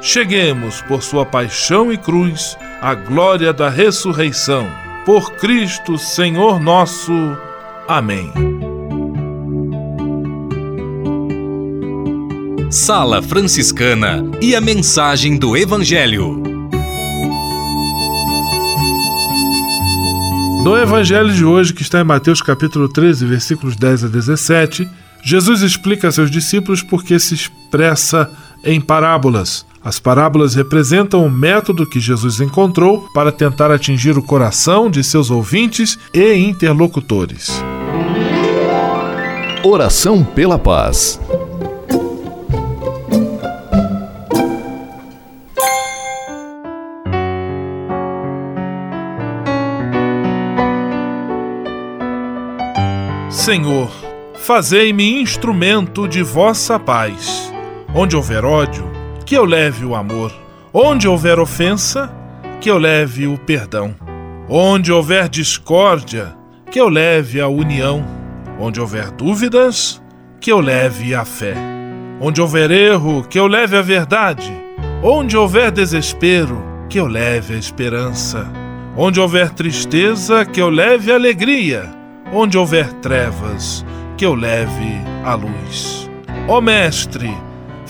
cheguemos, por sua paixão e cruz, à glória da ressurreição. Por Cristo, Senhor nosso. Amém. Sala Franciscana e a mensagem do Evangelho. No Evangelho de hoje, que está em Mateus capítulo 13, versículos 10 a 17, Jesus explica a seus discípulos por que se expressa em parábolas. As parábolas representam o método que Jesus encontrou para tentar atingir o coração de seus ouvintes e interlocutores. Oração pela paz. Senhor, fazei-me instrumento de vossa paz. Onde houver ódio, que eu leve o amor. Onde houver ofensa, que eu leve o perdão. Onde houver discórdia, que eu leve a união. Onde houver dúvidas, que eu leve a fé. Onde houver erro, que eu leve a verdade. Onde houver desespero, que eu leve a esperança. Onde houver tristeza, que eu leve alegria. Onde houver trevas, que eu leve a luz. Ó Mestre,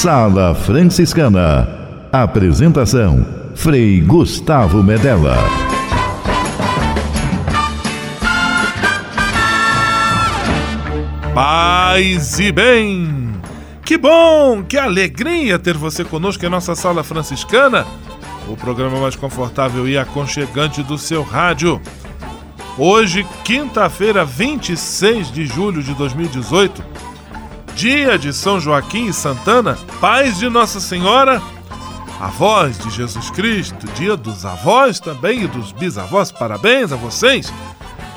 Sala Franciscana. Apresentação: Frei Gustavo Medella. Paz e bem! Que bom, que alegria ter você conosco em nossa Sala Franciscana, o programa mais confortável e aconchegante do seu rádio. Hoje, quinta-feira, 26 de julho de 2018 dia de São Joaquim e Santana, pais de Nossa Senhora, avós de Jesus Cristo, dia dos avós também e dos bisavós. Parabéns a vocês!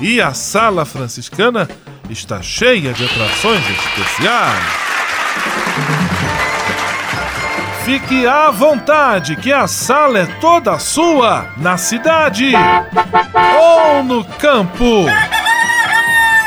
E a sala franciscana está cheia de atrações especiais. Fique à vontade, que a sala é toda sua, na cidade ou no campo.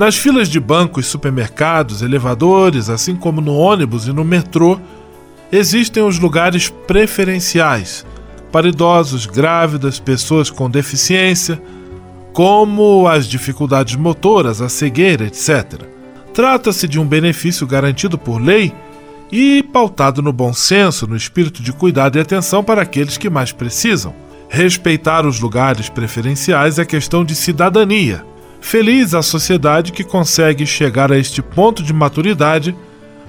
Nas filas de bancos, supermercados, elevadores, assim como no ônibus e no metrô, existem os lugares preferenciais para idosos, grávidas, pessoas com deficiência, como as dificuldades motoras, a cegueira, etc. Trata-se de um benefício garantido por lei e pautado no bom senso, no espírito de cuidado e atenção para aqueles que mais precisam. Respeitar os lugares preferenciais é questão de cidadania. Feliz a sociedade que consegue chegar a este ponto de maturidade,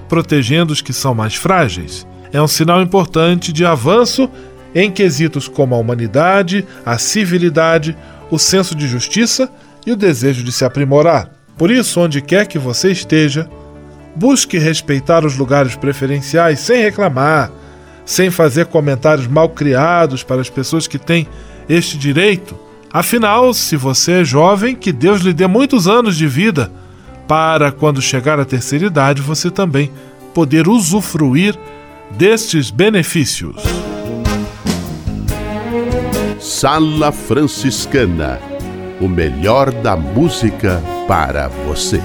protegendo os que são mais frágeis. É um sinal importante de avanço em quesitos como a humanidade, a civilidade, o senso de justiça e o desejo de se aprimorar. Por isso, onde quer que você esteja, busque respeitar os lugares preferenciais sem reclamar, sem fazer comentários mal criados para as pessoas que têm este direito. Afinal, se você é jovem, que Deus lhe dê muitos anos de vida para, quando chegar à terceira idade, você também poder usufruir destes benefícios. Sala Franciscana o melhor da música para você.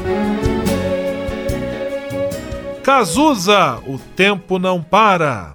Cazuza, o tempo não para.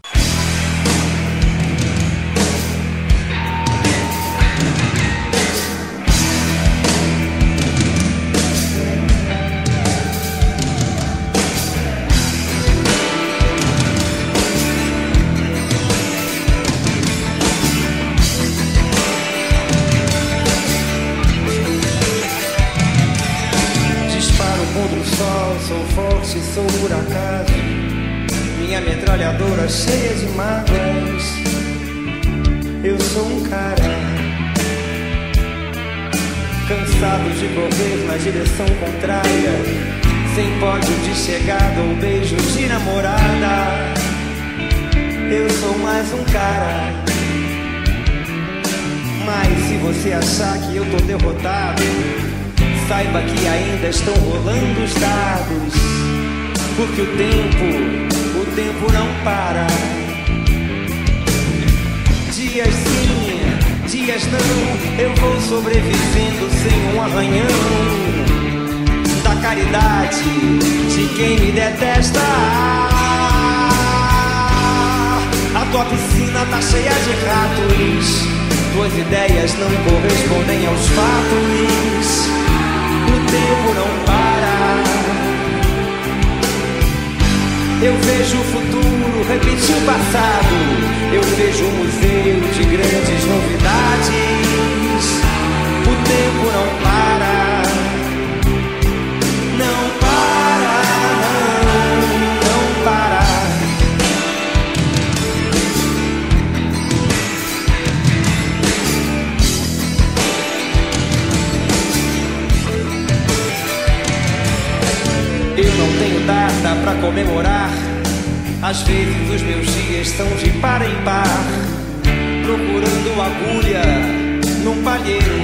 Correr na direção contrária, sem pódio de chegada ou beijo de namorada. Eu sou mais um cara. Mas se você achar que eu tô derrotado, saiba que ainda estão rolando os dados. Porque o tempo, o tempo não para. Dias sim, dias não, eu vou sobrevivendo sem um arranhão. Da caridade de quem me detesta. A tua piscina tá cheia de ratos. Tuas ideias não correspondem aos fatos. O tempo não para. Eu vejo o futuro repetir o passado. Eu vejo um museu de grandes novidades. O tempo não para. Não para, não, não para. Eu não tenho data pra comemorar. Às vezes os meus dias são de par em par, procurando agulha num palheiro.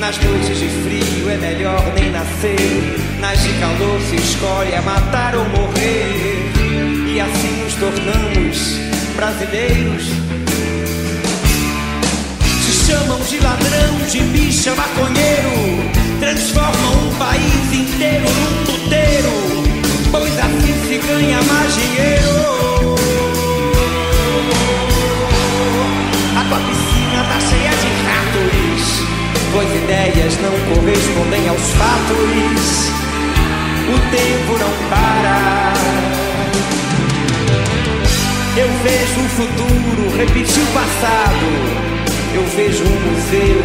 Nas noites de frio é melhor nem nascer. Nas de calor se escolhe é matar ou morrer. E assim nos tornamos brasileiros. Te chamam de ladrão, de bicha, maconheiro. Transformam um país inteiro num puteiro pois assim se ganha mais dinheiro. A tua piscina tá cheia de ratos, pois ideias não correspondem aos fatos. O tempo não para. Eu vejo o futuro repetir o passado. Eu vejo um museu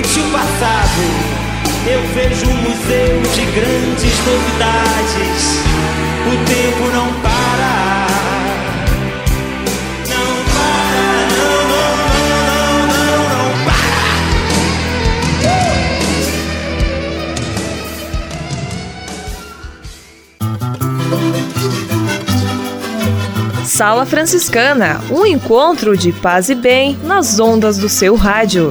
repetir o passado eu vejo um museu de grandes novidades. O tempo não para. Não para, não, não, não, para. Sala Franciscana, um encontro de paz e bem nas ondas do seu rádio.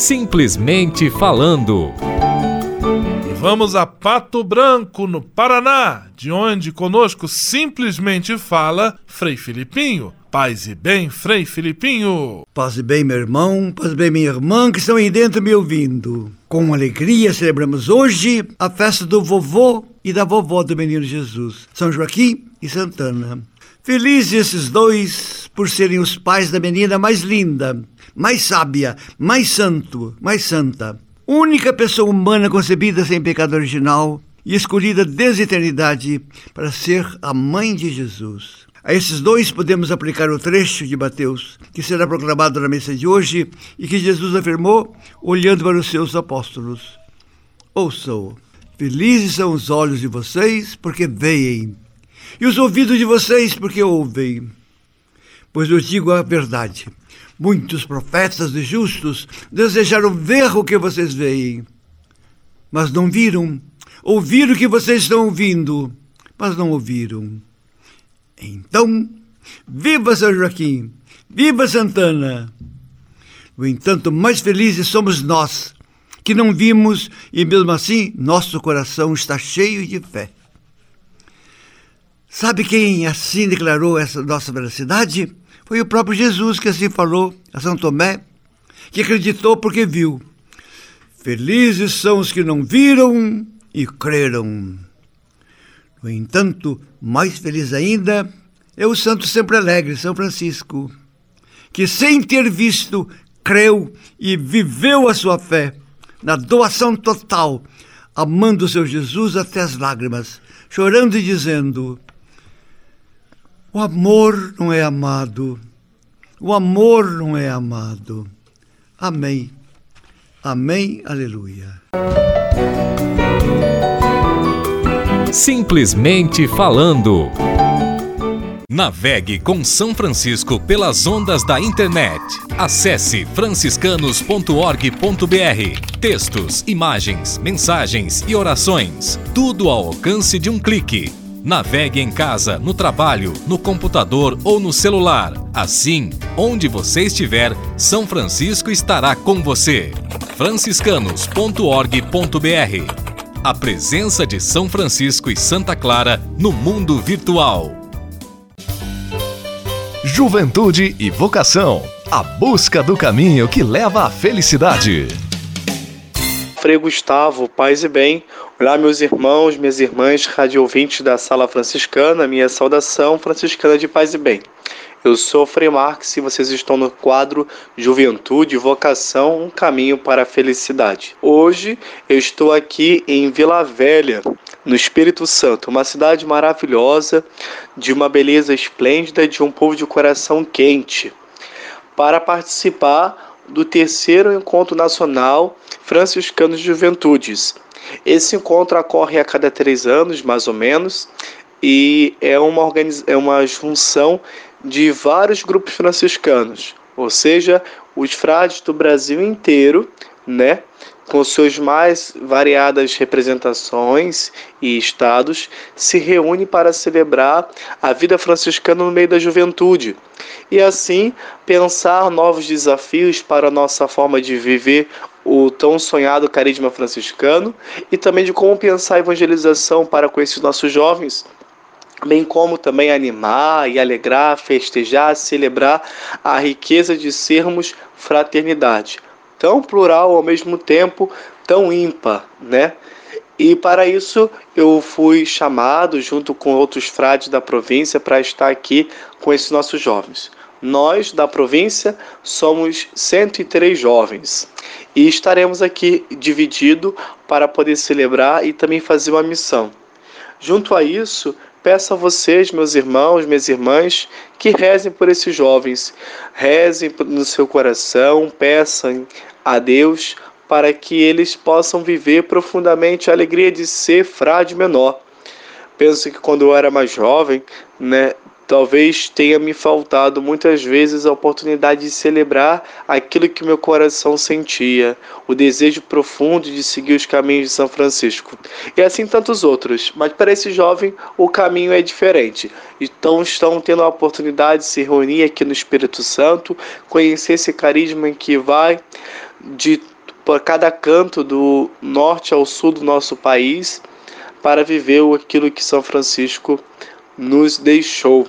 Simplesmente falando. E vamos a Pato Branco, no Paraná, de onde conosco simplesmente fala Frei Filipinho. Paz e bem, Frei Filipinho. Paz e bem, meu irmão, paz e bem, minha irmã, que estão aí dentro me ouvindo. Com alegria celebramos hoje a festa do vovô e da vovó do menino Jesus, São Joaquim e Santana. Felizes esses dois por serem os pais da menina mais linda, mais sábia, mais santo, mais santa. Única pessoa humana concebida sem pecado original e escolhida desde a eternidade para ser a mãe de Jesus. A esses dois podemos aplicar o trecho de Mateus, que será proclamado na missa de hoje e que Jesus afirmou olhando para os seus apóstolos. Ouçam, felizes são os olhos de vocês porque veem, e os ouvidos de vocês porque ouvem. Pois eu digo a verdade: Muitos profetas e justos desejaram ver o que vocês veem, mas não viram. Ouviram o que vocês estão ouvindo, mas não ouviram. Então, viva São Joaquim, viva Santana! No entanto, mais felizes somos nós, que não vimos e mesmo assim nosso coração está cheio de fé. Sabe quem assim declarou essa nossa veracidade? Foi o próprio Jesus que assim falou a São Tomé, que acreditou porque viu. Felizes são os que não viram e creram. No entanto, mais feliz ainda é o santo sempre alegre, São Francisco, que sem ter visto, creu e viveu a sua fé na doação total, amando o seu Jesus até as lágrimas, chorando e dizendo: o amor não é amado. O amor não é amado. Amém. Amém. Aleluia. Simplesmente falando. Navegue com São Francisco pelas ondas da internet. Acesse franciscanos.org.br. Textos, imagens, mensagens e orações. Tudo ao alcance de um clique. Navegue em casa, no trabalho, no computador ou no celular. Assim, onde você estiver, São Francisco estará com você. franciscanos.org.br. A presença de São Francisco e Santa Clara no mundo virtual. Juventude e vocação. A busca do caminho que leva à felicidade. Frei Gustavo, paz e bem. Olá, meus irmãos, minhas irmãs, rádio ouvintes da Sala Franciscana, minha saudação franciscana de paz e bem. Eu sou Frei Marques e vocês estão no quadro Juventude Vocação, um caminho para a felicidade. Hoje eu estou aqui em Vila Velha, no Espírito Santo, uma cidade maravilhosa, de uma beleza esplêndida, de um povo de coração quente, para participar do terceiro encontro nacional franciscano de juventudes. Esse encontro ocorre a cada três anos, mais ou menos, e é uma, organiz... é uma junção de vários grupos franciscanos, ou seja, os frades do Brasil inteiro, né, com suas mais variadas representações e estados, se reúne para celebrar a vida franciscana no meio da juventude e assim pensar novos desafios para a nossa forma de viver o tão sonhado carisma franciscano e também de como pensar a evangelização para com esses nossos jovens bem como também animar e alegrar, festejar, celebrar a riqueza de sermos fraternidade tão plural ao mesmo tempo tão ímpar, né? E para isso eu fui chamado junto com outros frades da província para estar aqui com esses nossos jovens. Nós da província somos 103 jovens e estaremos aqui dividido para poder celebrar e também fazer uma missão. Junto a isso, peço a vocês, meus irmãos, minhas irmãs, que rezem por esses jovens. Rezem no seu coração, peçam a Deus para que eles possam viver profundamente a alegria de ser frade menor. Penso que quando eu era mais jovem, né, talvez tenha me faltado muitas vezes a oportunidade de celebrar aquilo que meu coração sentia, o desejo profundo de seguir os caminhos de São Francisco. E assim tantos outros, mas para esse jovem o caminho é diferente. Então estão tendo a oportunidade de se reunir aqui no Espírito Santo, conhecer esse carisma que vai de por cada canto do norte ao sul do nosso país para viver aquilo que São Francisco nos deixou,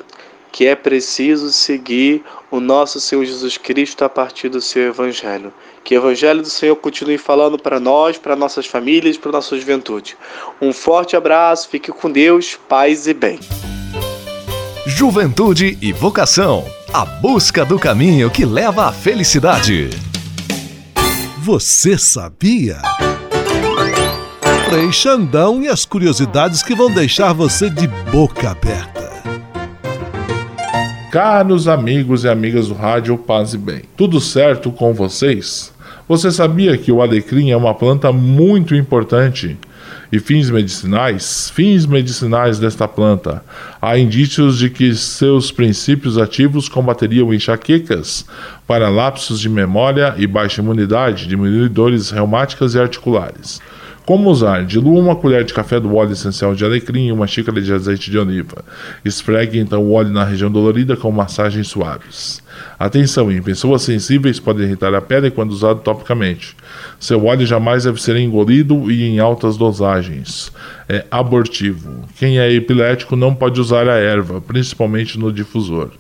que é preciso seguir o nosso Senhor Jesus Cristo a partir do seu evangelho. Que o evangelho do Senhor continue falando para nós, para nossas famílias, para nossa juventude. Um forte abraço, fique com Deus, paz e bem. Juventude e vocação. A busca do caminho que leva à felicidade. Você sabia? Frei Xandão e as curiosidades que vão deixar você de boca aberta. Caros amigos e amigas do Rádio Paz e Bem, tudo certo com vocês? Você sabia que o alecrim é uma planta muito importante e fins medicinais, fins medicinais desta planta. Há indícios de que seus princípios ativos combateriam enxaquecas, para lapsos de memória e baixa imunidade, diminuir dores reumáticas e articulares. Como usar? Dilua uma colher de café do óleo essencial de alecrim em uma xícara de azeite de oliva. Esfregue então o óleo na região dolorida com massagens suaves. Atenção, em pessoas sensíveis pode irritar a pele quando usado topicamente. Seu óleo jamais deve ser engolido e em altas dosagens. É abortivo. Quem é epilético não pode usar a erva, principalmente no difusor.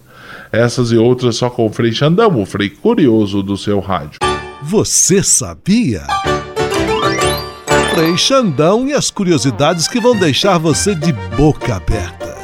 Essas e outras só com o Frei Xandão, o Frei Curioso do seu rádio. Você sabia? Frei Xandão e as curiosidades que vão deixar você de boca aberta.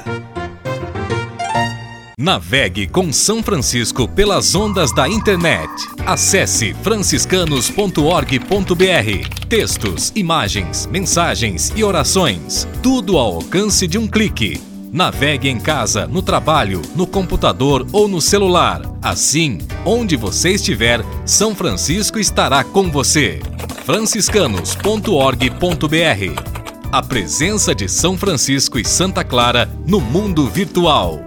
Navegue com São Francisco pelas ondas da internet. Acesse franciscanos.org.br. Textos, imagens, mensagens e orações. Tudo ao alcance de um clique. Navegue em casa, no trabalho, no computador ou no celular. Assim, onde você estiver, São Francisco estará com você franciscanos.org.br. A presença de São Francisco e Santa Clara no mundo virtual.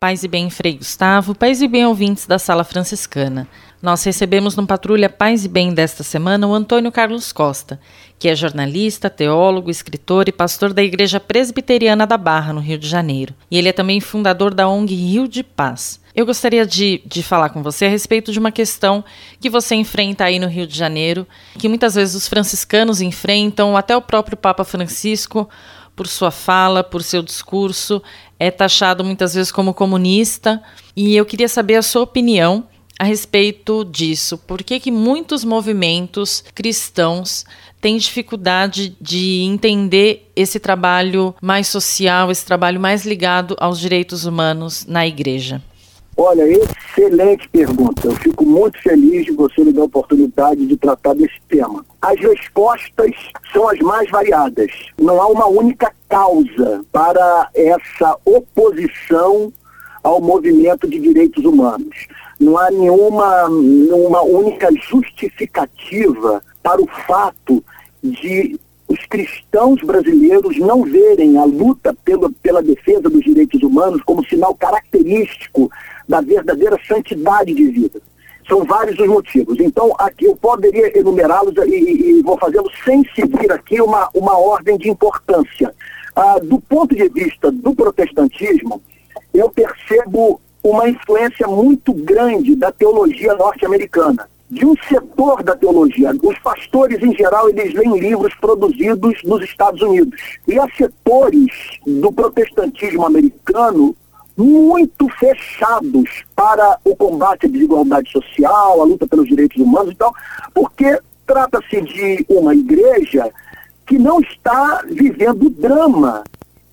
Paz e bem, Frei Gustavo, paz e bem, ouvintes da Sala Franciscana. Nós recebemos no Patrulha Paz e Bem desta semana o Antônio Carlos Costa, que é jornalista, teólogo, escritor e pastor da Igreja Presbiteriana da Barra, no Rio de Janeiro. E ele é também fundador da ONG Rio de Paz. Eu gostaria de, de falar com você a respeito de uma questão que você enfrenta aí no Rio de Janeiro, que muitas vezes os franciscanos enfrentam, até o próprio Papa Francisco, por sua fala, por seu discurso, é taxado muitas vezes como comunista. E eu queria saber a sua opinião a respeito disso. Por que, que muitos movimentos cristãos têm dificuldade de entender esse trabalho mais social, esse trabalho mais ligado aos direitos humanos na igreja? Olha, excelente pergunta. Eu fico muito feliz de você me dar a oportunidade de tratar desse tema. As respostas são as mais variadas. Não há uma única causa para essa oposição ao movimento de direitos humanos não há nenhuma, nenhuma única justificativa para o fato de os cristãos brasileiros não verem a luta pela, pela defesa dos direitos humanos como sinal característico da verdadeira santidade de vida. São vários os motivos. Então, aqui eu poderia enumerá-los e, e, vou fazê-lo sem seguir aqui uma, uma ordem de importância. Ah, do ponto de vista do protestantismo, eu percebo uma influência muito grande da teologia norte-americana, de um setor da teologia. Os pastores, em geral, eles leem livros produzidos nos Estados Unidos. E há setores do protestantismo americano muito fechados para o combate à desigualdade social, a luta pelos direitos humanos e tal, porque trata-se de uma igreja que não está vivendo o drama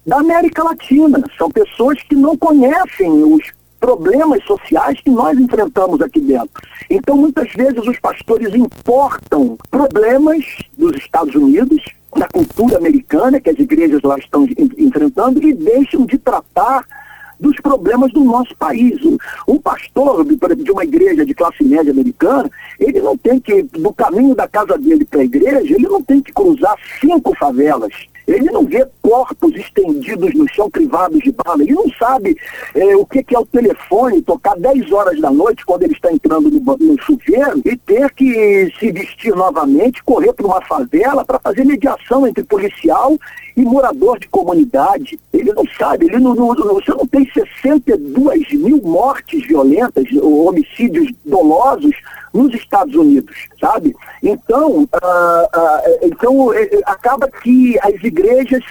da América Latina. São pessoas que não conhecem os problemas sociais que nós enfrentamos aqui dentro. Então, muitas vezes, os pastores importam problemas dos Estados Unidos, da cultura americana, que as igrejas lá estão enfrentando, e deixam de tratar dos problemas do nosso país. Um pastor de uma igreja de classe média americana, ele não tem que, do caminho da casa dele para a igreja, ele não tem que cruzar cinco favelas. Ele não vê corpos estendidos no chão privados de bala. Ele não sabe é, o que, que, é o telefone tocar 10 horas da noite quando ele está entrando no, no chuveiro e ter que se vestir novamente, correr para uma favela para fazer mediação entre policial e morador de comunidade. Ele não sabe, ele não, não, você não tem 62 mil mortes violentas, homicídios dolosos nos Estados Unidos, sabe? Então, uh, uh, então uh, acaba que as igrejas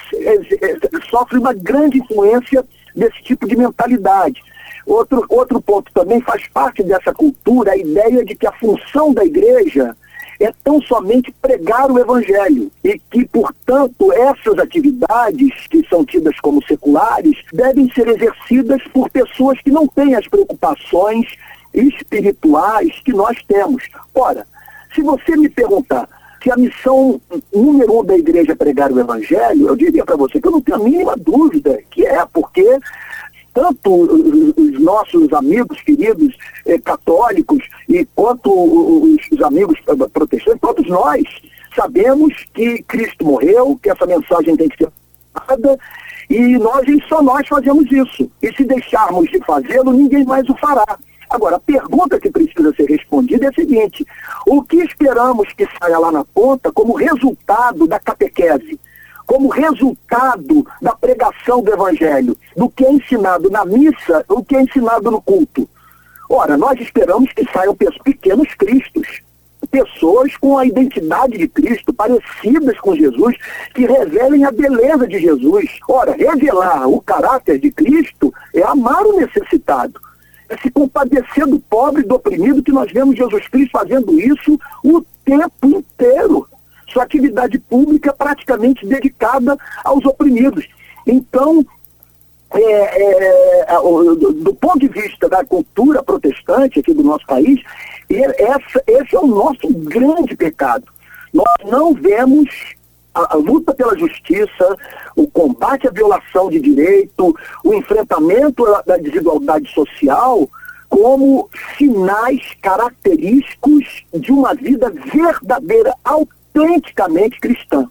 sofrem uma grande influência desse tipo de mentalidade. Outro, outro ponto também faz parte dessa cultura a ideia de que a função da igreja é tão somente pregar o evangelho e que, portanto, essas atividades que são tidas como seculares devem ser exercidas por pessoas que não têm as preocupações espirituais que nós temos. Ora, se você me perguntar se a missão número um da igreja é pregar o evangelho, eu diria para você que eu não tenho a mínima dúvida que é, porque tanto os nossos amigos queridos eh, católicos e quanto os, amigos protestantes, todos nós sabemos que Cristo morreu, que essa mensagem tem que ser dada e nós e só nós fazemos isso. E se deixarmos de fazê-lo, ninguém mais o fará. Agora, a pergunta que precisa ser respondida é a seguinte: o que esperamos que saia lá na ponta como resultado da catequese? Como resultado da pregação do Evangelho, do que é ensinado na missa, o que é ensinado no culto. Ora, nós esperamos que saiam pequenos cristos, pessoas com a identidade de Cristo, parecidas com Jesus, que revelem a beleza de Jesus. Ora, revelar o caráter de Cristo é amar o necessitado. É se compadecer do pobre e do oprimido, que nós vemos Jesus Cristo fazendo isso o tempo inteiro sua atividade pública praticamente dedicada aos oprimidos. Então, é, é, é do, ponto de vista da cultura protestante aqui do nosso país, esse é o nosso grande pecado. Nós não vemos a, a, luta pela justiça, o combate à violação de direito, o enfrentamento da desigualdade social como sinais característicos de uma vida verdadeira, autêntica autenticamente cristã.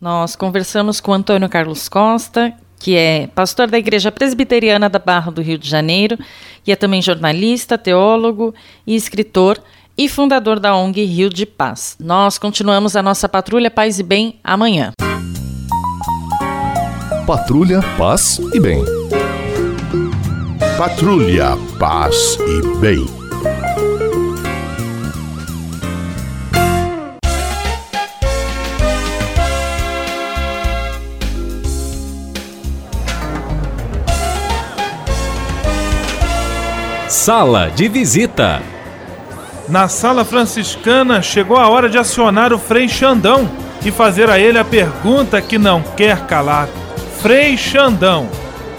Nós conversamos com Antônio Carlos Costa, que é pastor da Igreja Presbiteriana da Barra do Rio de Janeiro e é também jornalista, teólogo e escritor e fundador da ONG Rio de Paz. Nós continuamos a nossa Patrulha Paz e Bem amanhã. Patrulha Paz e Bem. Patrulha Paz e Bem. Sala de visita. Na sala franciscana chegou a hora de acionar o Frei Xandão e fazer a ele a pergunta que não quer calar. Frei Xandão,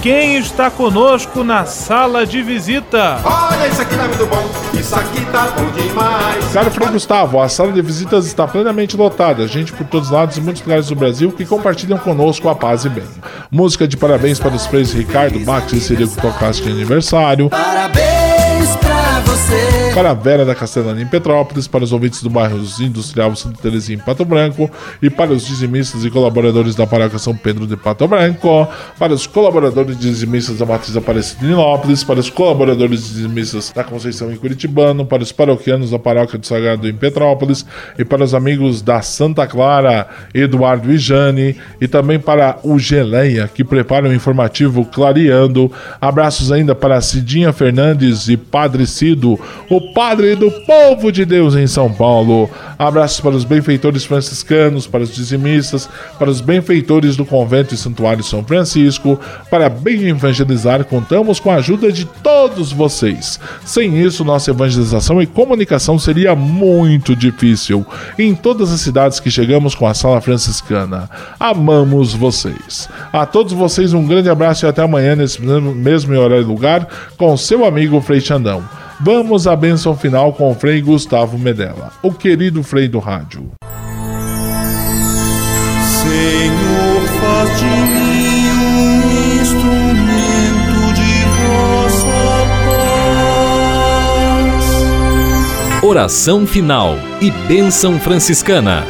quem está conosco na sala de visita? Olha, isso aqui tá muito bom, isso aqui tá bom demais. Caro Frei Gustavo, a sala de visitas está plenamente lotada. Gente por todos os lados e muitos lugares do Brasil que compartilham conosco a paz e bem. Música de parabéns para os freis Ricardo, Max e Cirico Tocaste de aniversário. Parabéns! Você. Para a Vera da Castellana em Petrópolis, para os ouvintes do bairro Industrial Santa Terezinha em Pato Branco e para os dizimistas e colaboradores da Paróquia São Pedro de Pato Branco, para os colaboradores dizimistas da Matriz Aparecida em Lópolis, para os colaboradores dizimistas da Conceição em Curitibano, para os paroquianos da Paróquia do Sagrado em Petrópolis e para os amigos da Santa Clara, Eduardo e Jane, e também para o Geleia, que prepara o informativo Clareando. Abraços ainda para Cidinha Fernandes e Padre Cido, o Padre do povo de Deus em São Paulo. Abraços para os benfeitores franciscanos, para os dizimistas, para os benfeitores do convento e santuário São Francisco. Para bem evangelizar, contamos com a ajuda de todos vocês. Sem isso, nossa evangelização e comunicação seria muito difícil. Em todas as cidades que chegamos com a sala franciscana, amamos vocês. A todos vocês, um grande abraço e até amanhã, nesse mesmo horário e lugar, com seu amigo Frei Xandão. Vamos à bênção final com o Frei Gustavo Medella, o querido Frei do rádio. Senhor, faz de mim um instrumento de vossa paz. Oração final e bênção franciscana.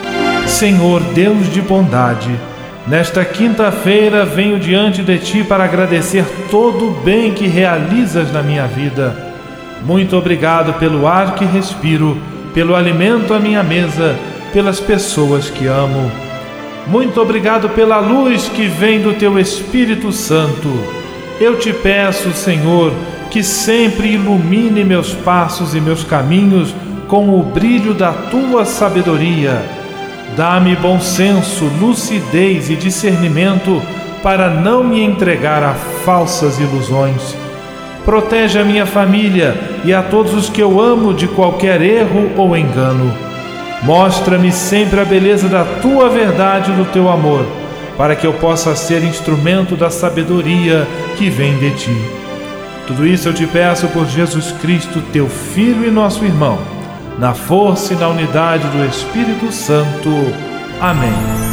Senhor Deus de bondade, nesta quinta-feira venho diante de ti para agradecer todo o bem que realizas na minha vida muito obrigado pelo ar que respiro, pelo alimento à minha mesa, pelas pessoas que amo. Muito obrigado pela luz que vem do teu Espírito Santo. Eu te peço, Senhor, que sempre ilumine meus passos e meus caminhos com o brilho da tua sabedoria. Dá-me bom senso, lucidez e discernimento para não me entregar a falsas ilusões Protege a minha família e a todos os que eu amo de qualquer erro ou engano. Mostra-me sempre a beleza da tua verdade e do teu amor, para que eu possa ser instrumento da sabedoria que vem de ti. Tudo isso eu te peço por Jesus Cristo, teu Filho e nosso irmão, na força e na unidade do Espírito Santo. Amém.